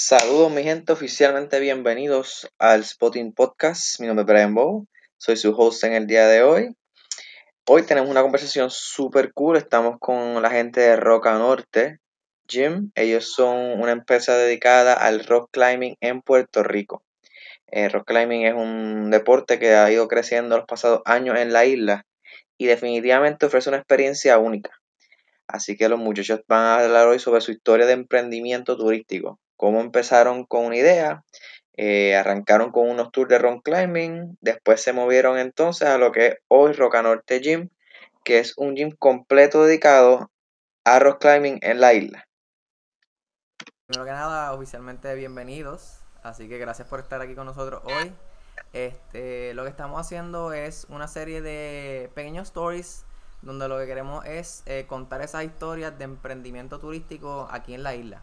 Saludos mi gente, oficialmente bienvenidos al Spotting Podcast. Mi nombre es Brian Bow, soy su host en el día de hoy. Hoy tenemos una conversación súper cool, estamos con la gente de Roca Norte Gym. Ellos son una empresa dedicada al rock climbing en Puerto Rico. Eh, rock climbing es un deporte que ha ido creciendo los pasados años en la isla y definitivamente ofrece una experiencia única. Así que los muchachos van a hablar hoy sobre su historia de emprendimiento turístico, cómo empezaron con una idea, eh, arrancaron con unos tours de rock climbing, después se movieron entonces a lo que es hoy Roca Norte Gym, que es un gym completo dedicado a rock climbing en la isla. Primero que nada, oficialmente bienvenidos, así que gracias por estar aquí con nosotros hoy. Este, lo que estamos haciendo es una serie de pequeños stories donde lo que queremos es eh, contar esas historias de emprendimiento turístico aquí en la isla.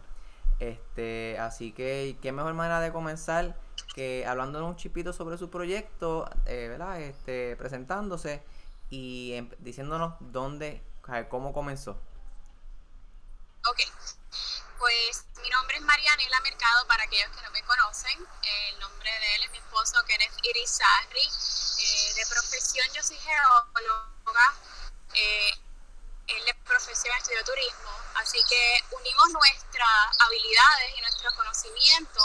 Este, así que qué mejor manera de comenzar que hablándonos un chipito sobre su proyecto, eh, ¿verdad? Este, presentándose y em, diciéndonos dónde, cómo comenzó. Ok, pues mi nombre es Marianela Mercado, para aquellos que no me conocen. El nombre de él es mi esposo Kenneth Irizarri. Eh, de profesión yo soy geóloga. Eh, él de profesión estudió turismo, así que unimos nuestras habilidades y nuestro conocimiento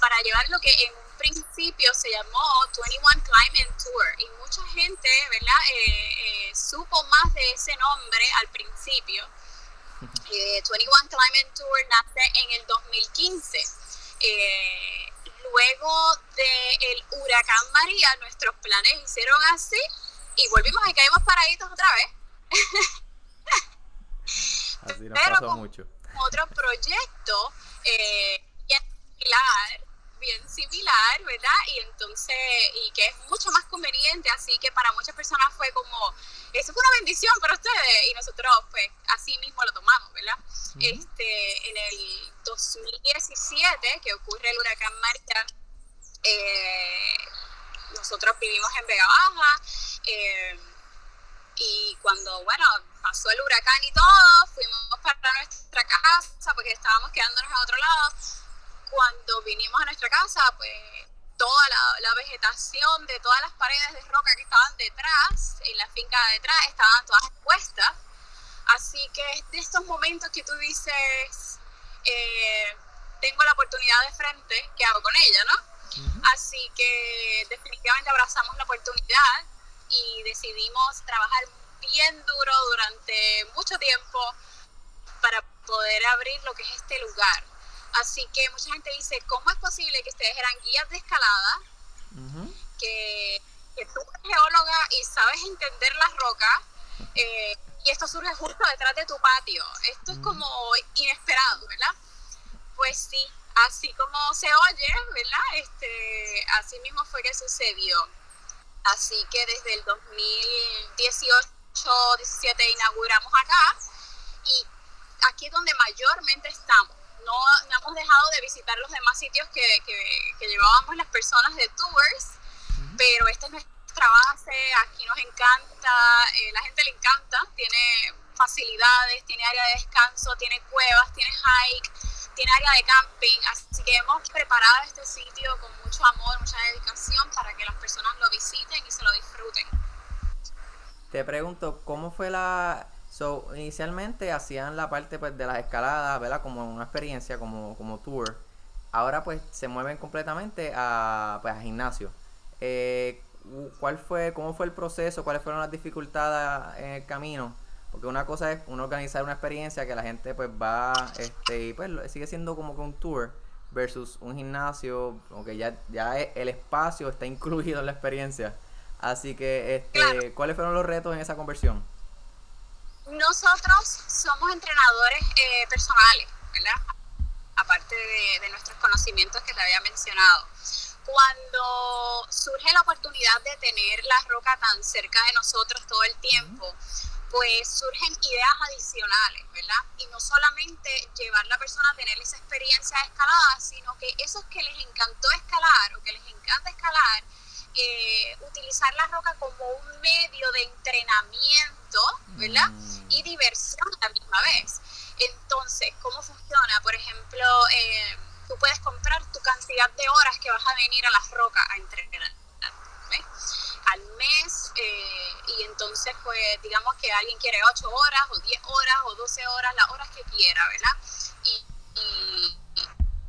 para llevar lo que en un principio se llamó 21 Climate Tour y mucha gente, ¿verdad? Eh, eh, supo más de ese nombre al principio. 21 Climate Tour nace en el 2015. luego del huracán María, nuestros planes hicieron así y volvimos y caímos paraditos otra vez. Así nos Pero pasó mucho. Otro proyecto eh, bien similar, bien similar, ¿verdad? Y entonces, y que es mucho más conveniente, así que para muchas personas fue como, eso fue una bendición para ustedes, y nosotros pues así mismo lo tomamos, ¿verdad? Este, en el 2017, que ocurre el huracán María, eh, nosotros vivimos en Vega Baja, eh, y cuando, bueno, pasó el huracán y todo, fuimos para nuestra casa porque estábamos quedándonos a otro lado. Cuando vinimos a nuestra casa, pues toda la, vegetación de todas las paredes de roca que estaban detrás, en la finca de detrás, estaban todas expuestas. Así que es de estos momentos que tú dices, eh, tengo la oportunidad de frente, ¿qué hago con ella, no? Así que definitivamente abrazamos la oportunidad y decidimos trabajar bien duro durante mucho tiempo para poder abrir lo que es este lugar. Así que mucha gente dice, ¿cómo es posible que ustedes eran guías de escalada? que, tú eres geóloga y sabes entender las rocas eh, y esto surge justo detrás de tu patio. Esto es como inesperado, ¿verdad? Pues sí, así como se oye, ¿verdad? Este, así mismo fue que sucedió. Así que desde el 2018 17 inauguramos acá y aquí es donde mayormente estamos. No, hemos dejado de visitar los demás sitios que, que, llevábamos las personas de tours, pero esta es nuestra base, aquí nos encanta, eh, la gente le encanta, tiene facilidades, tiene área de descanso, tiene cuevas, tiene hike, tiene área de camping, así que hemos preparado este sitio con mucho amor, mucha dedicación para que las personas lo visiten y se lo disfruten. Te pregunto, ¿cómo fue la... So, inicialmente hacían la parte pues, de las escaladas, ¿verdad? Como una experiencia, como, como tour. Ahora pues se mueven completamente a, pues, a gimnasio. Eh, ¿Cuál fue, cómo fue el proceso? ¿Cuáles fueron las dificultades en el camino? Porque una cosa es uno organizar una experiencia que la gente pues va, este, y pues sigue siendo como que un tour versus un gimnasio, aunque ya, ya el espacio está incluido en la experiencia. Así que, este, ¿cuáles fueron los retos en esa conversión? Nosotros somos entrenadores eh, personales, ¿verdad? Aparte de, de, nuestros conocimientos que te había mencionado. Cuando surge la oportunidad de tener la roca tan cerca de nosotros todo el tiempo, pues surgen ideas adicionales, ¿verdad? Y no solamente llevar a la persona a tener esa experiencia de escalada, sino que esos que les encantó escalar o que les encanta escalar, eh, utilizar la roca como un medio de entrenamiento, ¿verdad? Mm. Y diversión a la misma vez. Entonces, ¿cómo funciona? Por ejemplo, eh, tú puedes comprar tu cantidad de horas que vas a venir a las rocas a entrenar. ¿ves? Al mes eh, y entonces pues digamos que alguien quiere 8 horas o 10 horas o 12 horas, las horas que quiera, ¿verdad? Y, y,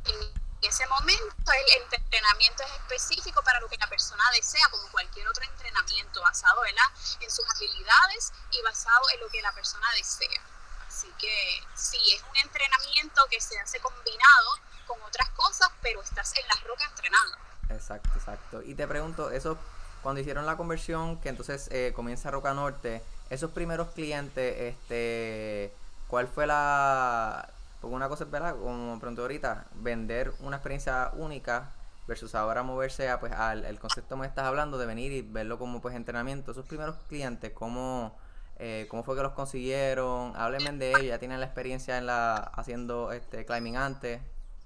y en ese momento el entrenamiento es específico para lo que la persona desea, como cualquier otro entrenamiento basado ¿verdad? en sus habilidades y basado en lo que la persona desea. Así que sí, es un entrenamiento que se hace combinado con otras cosas, pero estás en las rocas entrenando. Exacto, exacto. Y te pregunto, eso cuando hicieron la conversión, que entonces eh, comienza Roca Norte, esos primeros clientes, este, ¿cuál fue la... Porque una cosa es, ¿verdad? Como pronto ahorita, vender una experiencia única versus ahora moverse a, pues, al concepto que me estás hablando de venir y verlo como pues entrenamiento. Esos primeros clientes, ¿cómo, eh, cómo fue que los consiguieron? Háblenme de ellos, ya tienen la experiencia en la haciendo este climbing antes.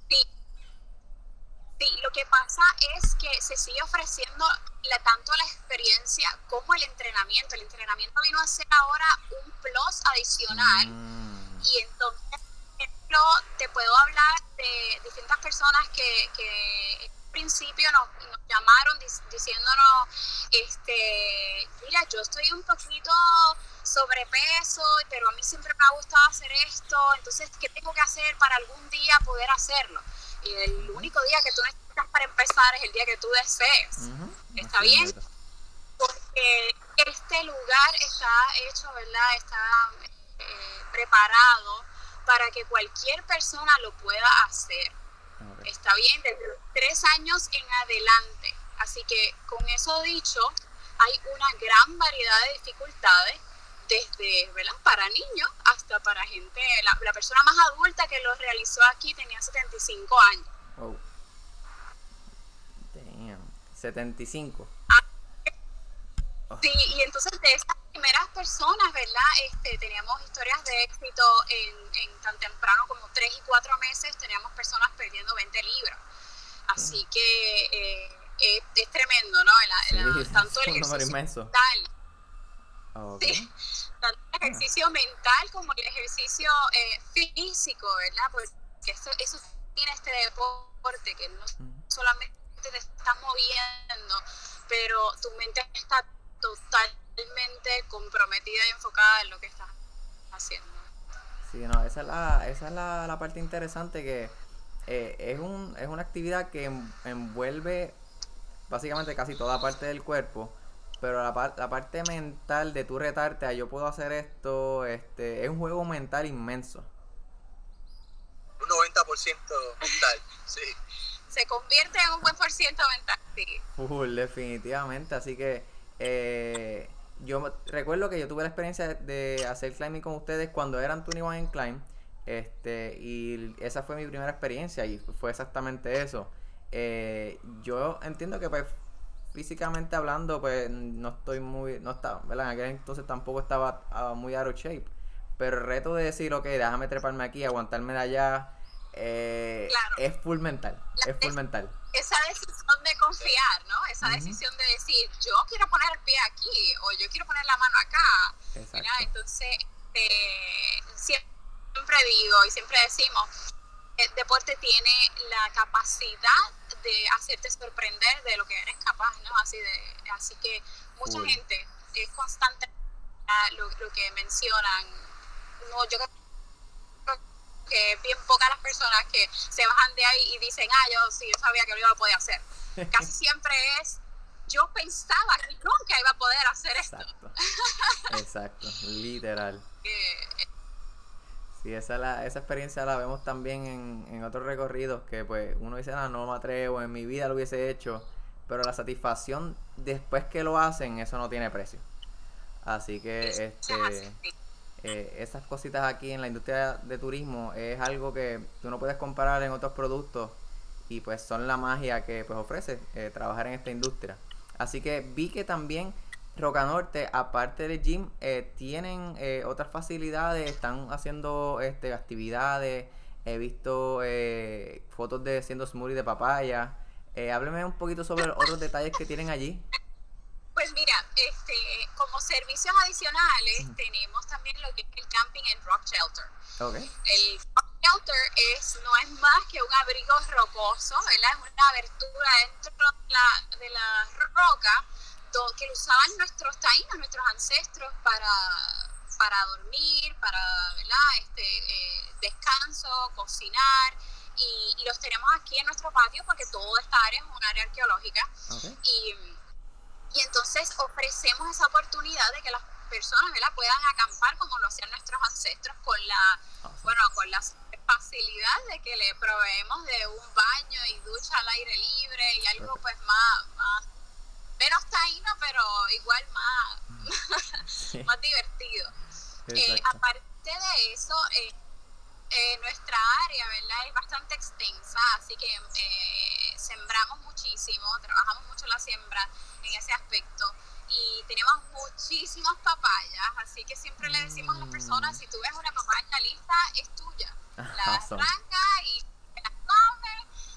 Sí, que pasa es que se sigue ofreciendo la, tanto la experiencia como el entrenamiento. El entrenamiento vino a ser ahora un plus adicional. Mm, Y entonces, por ejemplo, te puedo hablar de distintas personas que, que en principio nos, nos llamaron dis- diciéndonos, este, mira, yo estoy un poquito sobrepeso, pero a mí siempre me ha gustado hacer esto, entonces, ¿qué tengo que hacer para algún día poder hacerlo? Y el único día que tú necesitas para empezar es el día que tú desees. ¿Está así bien? porque este lugar está hecho, ¿verdad? Está eh, preparado para que cualquier persona lo pueda hacer. Está bien, desde los tres años en adelante. Así que con eso dicho, hay una gran variedad de dificultades, desde, ¿verdad? Para niños hasta para gente, la, la persona más adulta que lo realizó aquí tenía 75 años. Oh. Damn. 75. Sí, y entonces de esas primeras personas, ¿verdad? Este, teníamos historias de éxito en, en tan temprano como 3 y 4 meses, teníamos personas perdiendo 20 libras. Así que eh, es, es tremendo, ¿no? El- el- Sí, tanto el es un número inmenso. Ok. Sí. tanto el ejercicio mental como el ejercicio eh, físico, ¿verdad? Porque eso, eso tiene este deporte, que no solamente te estás moviendo, pero tu mente está totalmente comprometida y enfocada en lo que estás haciendo. Sí, no, esa es la, esa es la, la parte interesante que eh, es, un, es una actividad que en- envuelve básicamente casi toda parte del cuerpo, pero la, par- la parte mental de tú retarte a yo puedo hacer esto, este, es un juego mental inmenso. Un 90% mental, sí. Se convierte en un buen por ciento mental, sí. Full, definitivamente, así que eh, yo recuerdo que yo tuve la experiencia de hacer climbing con ustedes cuando eran 21 en Climb, este, y esa fue mi primera experiencia y fue exactamente eso. Eh, yo entiendo que pues físicamente hablando pues no estoy muy, no estaba, ¿verdad? En aquel entonces tampoco estaba ah, muy out of shape, pero el reto de decir, ok, déjame treparme aquí, aguantarme de allá, eh, Claro. es full mental, La- es full mental. Esa decisión de confiar, ¿no? Esa decisión de decir, yo quiero poner el pie aquí o yo quiero poner la mano acá. Entonces, eh, siempre digo y siempre decimos, el deporte tiene la capacidad de hacerte sorprender de lo que eres capaz, ¿no? Así, de, así que mucha gente es constante lo, lo que mencionan. No, yo creo que bien pocas las personas que se bajan de ahí y dicen, ah, yo sí, yo sabía que lo iba a poder hacer. Casi siempre es, yo pensaba que nunca iba a poder hacer esto. Exacto. Exacto, literal. Eh, Sí, esa, la, esa experiencia la vemos también en, en otros recorridos que pues uno dice, ah, no me atrevo, en mi vida lo hubiese hecho, pero la satisfacción después que lo hacen, eso no tiene precio. Así que es- es este, eh, esas cositas aquí en la industria de turismo es algo que tú no puedes comparar en otros productos y pues son la magia que pues ofrece eh, trabajar en esta industria. Así que vi que también Roca Norte, aparte del gym, eh, tienen eh, otras facilidades, están haciendo este, actividades, he visto eh, fotos de haciendo smoothie de papaya. Eh, hábleme un poquito sobre los otros detalles que tienen allí. Pues mira, este, como servicios adicionales tenemos también lo que es el camping en Rock Shelter. Ok. El Rock shelter es, no es más que un abrigo rocoso, ¿verdad? Es una abertura dentro de la, de la roca do- que lo usaban nuestros taínos, nuestros ancestros para, para dormir, para ¿verdad? Este, eh, descanso, cocinar. Y, y los tenemos aquí en nuestro patio porque toda esta área es un área arqueológica. Y, y entonces ofrecemos esa oportunidad de que las personas ¿verdad? puedan acampar como lo hacían nuestros ancestros con la, Awesome. bueno, con la facilidad de que le proveemos de un baño y ducha al aire libre y algo pues más, más menos taíno, pero igual más, Sí, más divertido. Eh, aparte de eso, eh, eh, nuestra área, ¿verdad? Es bastante extensa, así que eh, sembramos muchísimo, trabajamos mucho la siembra en ese aspecto y tenemos muchísimas papayas, así que siempre le decimos a las personas, Mm. si tú ves una papaya lista, es tuya. La arranca y la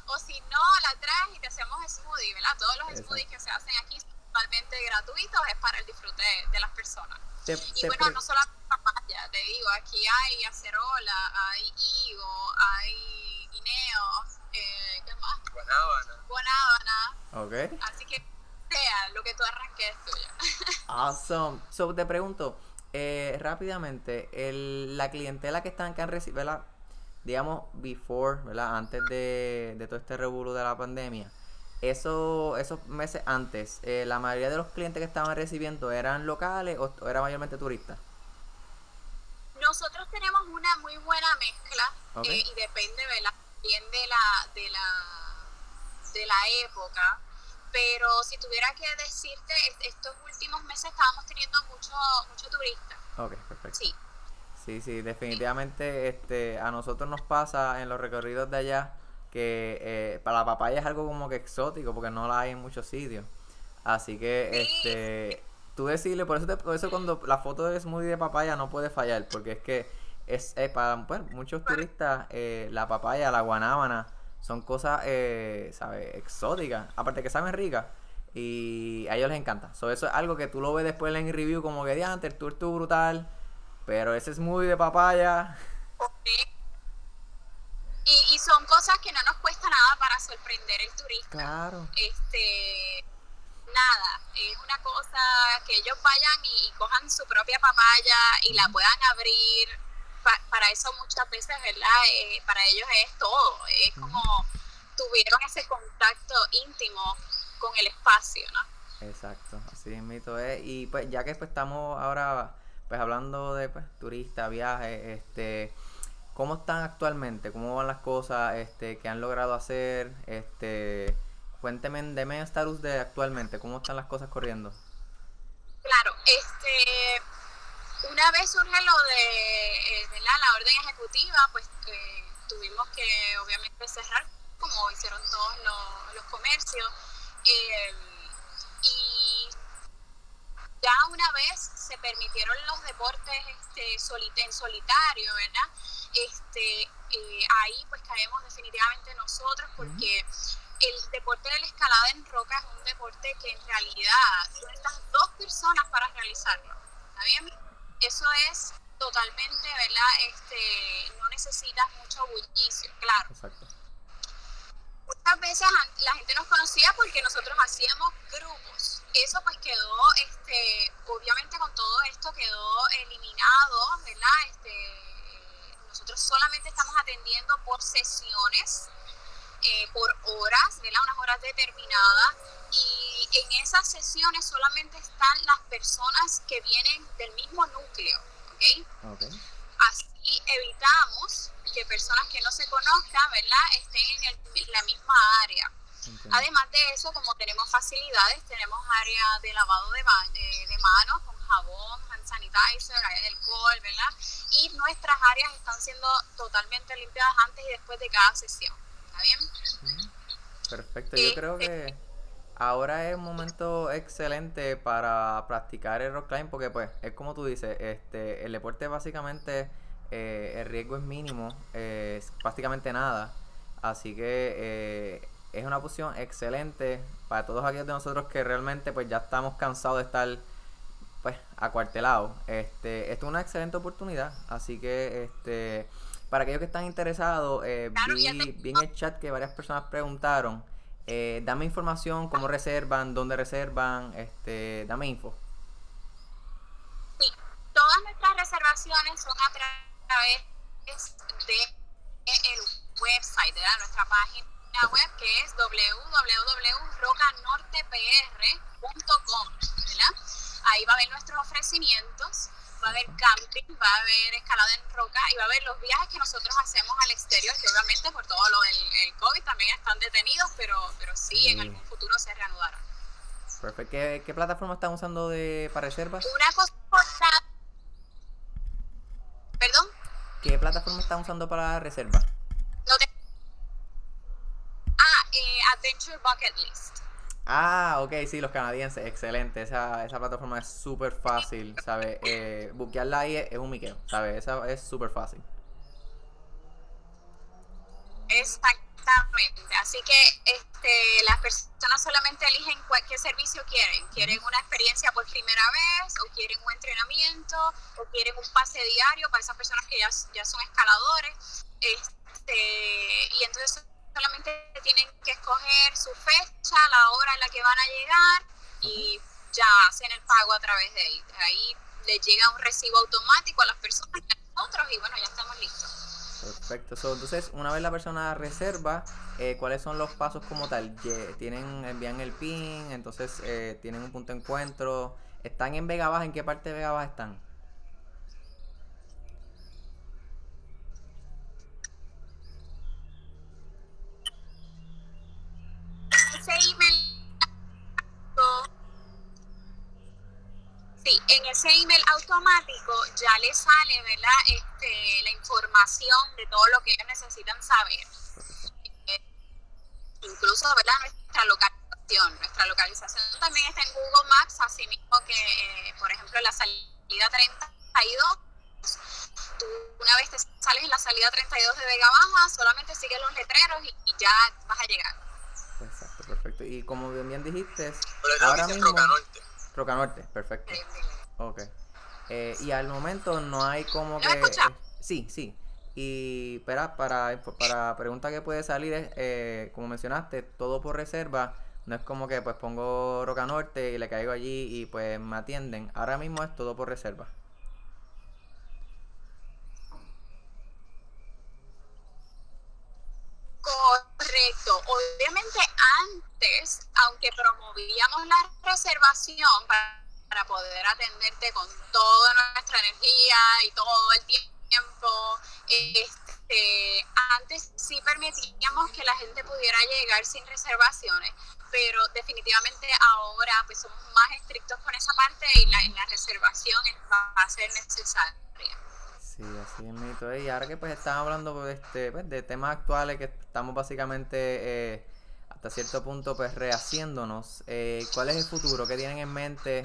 o si no, la traes y te hacemos smoothie, ¿verdad? Todos los Exacto. smoothies que se hacen aquí son totalmente gratuitos, es para el disfrute de, de las personas. Te- Y te bueno, no solo papaya, te digo, aquí hay acerola, hay higo, hay guineo, eh, ¿qué más? Guanábana. Guanábana, Ok. así que sea lo que tú arranques es tuyo. Awesome. So, te pregunto, eh, rápidamente, el, la clientela que están que han recibido, ¿verdad? Digamos, before, ¿verdad? Antes de, de todo este revuelo de la pandemia, eso, esos meses antes, eh, la mayoría de los clientes que estaban recibiendo eran locales o, o era mayormente turistas. Nosotros tenemos una muy buena mezcla eh, y depende ¿verdad? bien de la, de la de la época. Pero si tuviera que decirte, est- estos últimos meses estábamos teniendo mucho, mucho turista. Ok, perfecto. Sí. Sí, sí, definitivamente este, a nosotros nos pasa en los recorridos de allá que eh, para la papaya es algo como que exótico porque no la hay en muchos sitios. Así que, este, tú decirle, por eso, te- por eso cuando la foto de smoothie de papaya no puede fallar, porque es que es, eh, para bueno, muchos turistas eh, la papaya, la guanábana son cosas, eh, ¿sabes? Exóticas, aparte que saben ricas. Y a ellos les encanta. So, eso es algo que tú lo ves después en el review como que diante, el tour estuvo brutal. Pero ese smoothie de papaya. Y, y son cosas que no nos cuesta nada para sorprender el turista. Claro. Este, nada, es una cosa que ellos vayan y, y cojan su propia papaya y la puedan abrir. Pa- para eso muchas veces, ¿verdad? Eh, para ellos es todo. Es como tuvieron ese contacto íntimo con el espacio, ¿no? Exacto, así mismo es. Y pues ya que pues estamos ahora pues hablando de pues, turistas, viajes, este, ¿cómo están actualmente? ¿Cómo van las cosas? Este, ¿qué han logrado hacer? Este, cuénteme, deme estatus de actualmente, ¿cómo están las cosas corriendo? Claro, este, una vez surge lo de eh, ¿verdad? la orden ejecutiva, pues eh, tuvimos que obviamente cerrar, como hicieron todos los, los comercios. eh, y una vez se permitieron los deportes este, soli- en solitario, ¿verdad? Este, eh, ahí pues caemos definitivamente nosotros porque el deporte de la escalada en roca es un deporte que en realidad tú necesitas dos personas para realizarlo. ¿Está bien? Eso es totalmente, ¿verdad? Este, no necesitas mucho bullicio, claro. Exacto. Muchas veces la gente nos conocía porque nosotros hacíamos grupos. Eso pues quedó, este, obviamente con todo esto quedó eliminado, ¿verdad? Este, nosotros solamente estamos atendiendo por sesiones, eh, por horas, ¿verdad? Unas horas determinadas. Y en esas sesiones solamente están las personas que vienen del mismo núcleo, ¿ok? Ok. Así evitamos que personas que no se conozcan, ¿verdad?, estén en, el- en la misma área. Entiendo. Además de eso, como tenemos facilidades, tenemos área de lavado de, de, de manos con jabón, hand sanitizer, área de alcohol, ¿verdad? Y nuestras áreas están siendo totalmente limpiadas antes y después de cada sesión. ¿Está bien? Perfecto, yo creo que ahora es un momento excelente para practicar el rock climb porque pues es como tú dices, este, el deporte básicamente eh, el riesgo es mínimo, eh, es prácticamente nada, así que eh, es una opción excelente para todos aquellos de nosotros que realmente pues ya estamos cansados de estar pues acuartelados. Este, esto es una excelente oportunidad, así que este para aquellos que están interesados, eh, vi, vi en el chat que varias personas preguntaron. eh, dame información, cómo reservan, dónde reservan, este, dame info. Sí, todas nuestras reservaciones son a través de el website, de nuestra página web que es www.rocanortepr.com, ¿verdad? Ahí va a haber nuestros ofrecimientos, va a haber camping, va a haber escalada en roca y va a haber los viajes que nosotros hacemos al exterior, que obviamente por todo lo del el COVID también están detenidos, pero, pero sí, en algún futuro se reanudarán. Perfecto. ¿Qué, qué plataforma están usando de, para reservas? Una cosa. Perdón, ¿Qué plataforma están usando para reservas? no te. Ah, Bucket List. Ah, ok, sí, los canadienses, excelente. Esa, esa plataforma es súper fácil, ¿sabes? Eh, buquearla ahí es, es un miqueo, ¿sabes? Esa es súper fácil. Exactamente. Así que este, las personas solamente eligen cuál- qué servicio quieren. ¿Quieren una experiencia por primera vez? ¿O quieren un entrenamiento? ¿O quieren un pase diario para esas personas que ya, ya son escaladores? Este, y entonces solamente tienen que escoger su fecha, la hora en la que van a llegar y ya hacen el pago a través de ahí. Ahí les llega un recibo automático a las personas y a nosotros y bueno, ya estamos listos. Perfecto. So, entonces, una vez la persona reserva, eh, ¿cuáles son los pasos como tal? Tienen, envían el PIN, entonces eh, tienen un punto de encuentro. ¿Están en Vega Baja? ¿En qué parte de Vega Baja están? Ese email sí, en ese email automático ya le sale, ¿verdad? Este, la información de todo lo que ellos necesitan saber. Eh, incluso, ¿verdad? Nuestra localización. Nuestra localización también está en Google Maps, así mismo que, eh, por ejemplo, la salida 32. Tú una vez te sales en la salida 32 de Vega Baja, solamente sigues los letreros y ya vas a llegar. Perfecto. Y como bien, dijiste, Pero ahora mismo... Roca Norte. Roca Norte, perfecto. Ok. Eh, y al momento no hay como ¿No que... eh, sí, sí. Y espera, para, para pregunta que puede salir es, eh, como mencionaste, todo por reserva. No es como que pues pongo Roca Norte y le caigo allí y pues me atienden. Ahora mismo es todo por reserva. Correcto. Obviamente aunque promovíamos la reservación para, poder atenderte con toda nuestra energía y todo el tiempo, este, antes sí permitíamos que la gente pudiera llegar sin reservaciones, pero definitivamente ahora pues somos más estrictos con esa parte y la, reservación es- va a ser necesaria. Sí, así es. Y ahora que pues estamos hablando este, pues, de temas actuales que estamos básicamente eh, hasta cierto punto pues rehaciéndonos, eh, ¿cuál es el futuro? ¿Qué tienen en mente?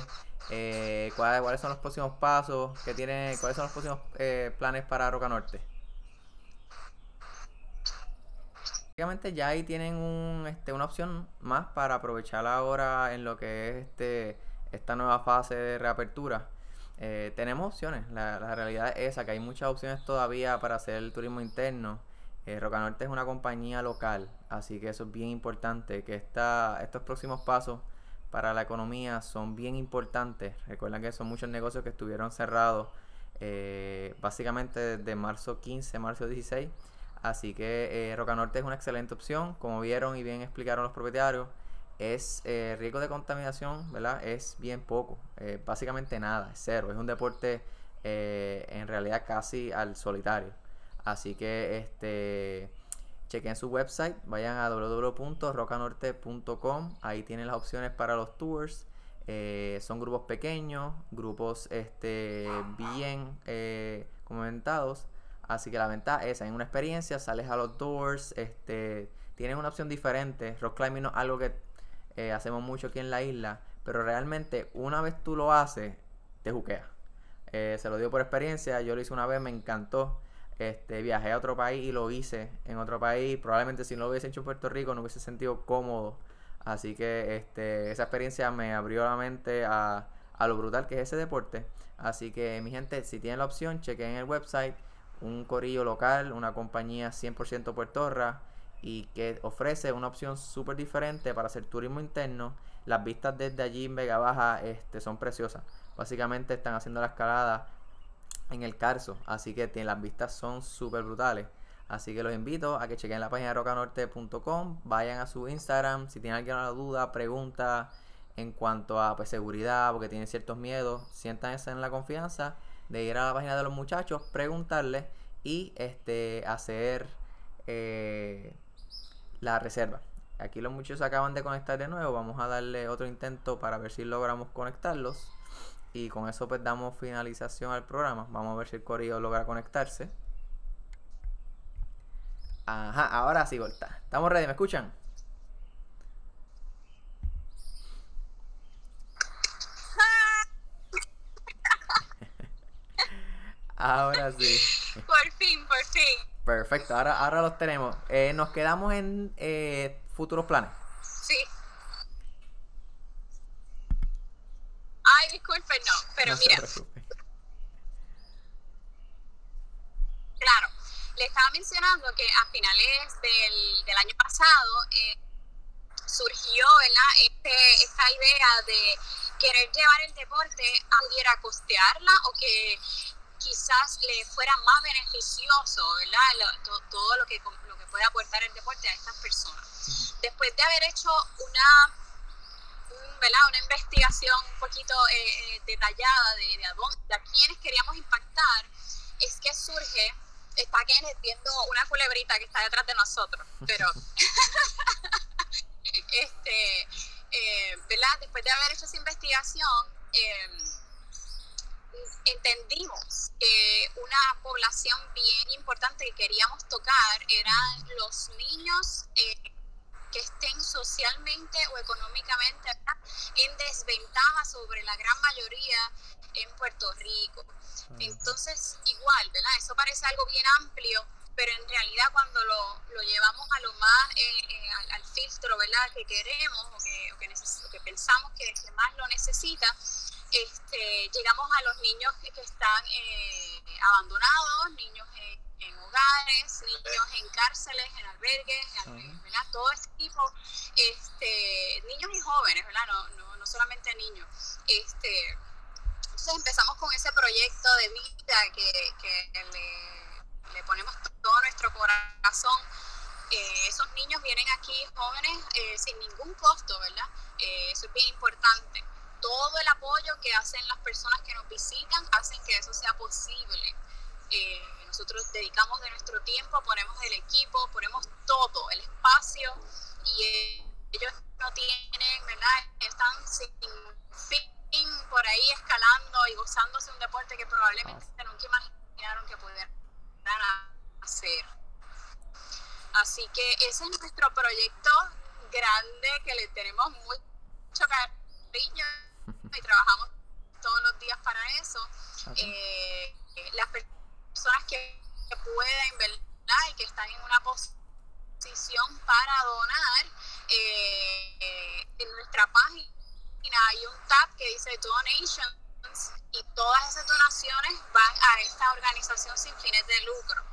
Eh, ¿cuáles, cuáles son los próximos pasos? ¿Qué tienen, ¿Cuáles son los próximos eh, planes para Roca Norte? Básicamente ya ahí tienen un, este, una opción más para aprovechar ahora en lo que es este, esta nueva fase de reapertura. Eh, tenemos opciones, la, la realidad es esa, que hay muchas opciones todavía para hacer el turismo interno. Eh, Roca Norte es una compañía local, así que eso es bien importante, que esta, estos próximos pasos para la economía son bien importantes. Recuerden que son muchos negocios que estuvieron cerrados eh, básicamente desde marzo 15, marzo 16. Así que eh, Roca Norte es una excelente opción, como vieron y bien explicaron los propietarios. Es eh, riesgo de contaminación, ¿verdad? Es bien poco, eh, básicamente nada, es cero. Es un deporte en realidad casi al solitario. Así que este chequen su website, vayan a www.rocanorte.com, ahí tienen las opciones para los tours. eh, son grupos pequeños, grupos este, bien eh, comentados. Así que la ventaja es, en una experiencia, sales a los doors, este, tienes una opción diferente. Rock climbing no es algo que eh, hacemos mucho aquí en la isla, pero realmente una vez tú lo haces, te juqueas. Eh, se lo digo por experiencia, yo lo hice una vez, me encantó. Este, viajé a otro país y lo hice en otro país. Probablemente si no lo hubiese hecho en Puerto Rico no hubiese sentido cómodo. Así que este, esa experiencia me abrió la mente a, lo brutal que es ese deporte. Así que mi gente, si tienen la opción, chequen el website un corillo local, una compañía 100% puertorra y que ofrece una opción súper diferente para hacer turismo interno. Las vistas desde allí en Vega Baja este, son preciosas. Básicamente están haciendo la escalada en el Carso, así que las vistas son súper brutales. Así que los invito a que chequen la página rocanorte.com, vayan a su Instagram, si tienen alguna duda, pregunta en cuanto a pues, seguridad, porque tienen ciertos miedos, siéntanse en la confianza de ir a la página de los muchachos, preguntarles y este hacer eh, la reserva. Aquí los muchachos acaban de conectar de nuevo, vamos a darle otro intento para ver si logramos conectarlos. Y con eso pues damos finalización al programa. Vamos a ver si el correo logra conectarse. Ajá, ahora sí, volta. Estamos ready, ¿me escuchan? ahora sí. Por fin, por fin. Perfecto, ahora, ahora los tenemos. Eh, nos quedamos en eh, futuros planes. Sí. Ay, disculpen, no, pero No mira, claro, le estaba mencionando que a finales del, del año pasado eh, surgió ¿verdad? Este, esta idea de querer llevar el deporte a pudiera costearla o que quizás le fuera más beneficioso, ¿verdad? Lo- to- todo lo que, lo que puede aportar el deporte a estas personas. Después de haber hecho una un- ¿verdad? una investigación un poquito eh, eh, detallada de, de a dónde, de a quiénes queríamos impactar, es que surge, está Kenneth viendo una culebrita que está detrás de nosotros, pero este, eh, ¿verdad? después de haber hecho esa investigación, eh, entendimos que una población bien importante que queríamos tocar eran los niños eh, que estén socialmente o económicamente en desventaja sobre la gran mayoría en Puerto Rico. Entonces, igual, ¿verdad? Eso parece algo bien amplio, pero en realidad cuando lo, lo llevamos a lo más, eh, eh, al, al filtro, ¿verdad? Que queremos o que, o que, neces- que pensamos que, que más lo necesita, este, llegamos a los niños que, que están eh, abandonados, niños en hogares, niños en cárceles, en albergues, en albergues, Ujú. ¿verdad? Todo ese tipo, este, niños y jóvenes, ¿verdad? No, no, no solamente niños. Este, entonces empezamos con ese proyecto de vida que, que le, le ponemos todo nuestro corazón. Eh, esos niños vienen aquí jóvenes eh, sin ningún costo, ¿verdad? Eh, eso es bien importante. Todo el apoyo que hacen las personas que nos visitan hacen que eso sea posible. Eh, nosotros dedicamos de nuestro tiempo, ponemos el equipo, ponemos todo, el espacio y ellos no tienen, ¿verdad? Están sin fin por ahí escalando y gozándose un deporte que probablemente nunca imaginaron que pudieran hacer. Así que ese es nuestro proyecto grande que le tenemos mucho cariño y trabajamos todos los días para eso. Ok. Eh, eh, las personas que, que pueden, ¿verdad? Y que están en una posición para donar, eh, en nuestra página hay un tab que dice Donations y todas esas donaciones van a esta organización sin fines de lucro.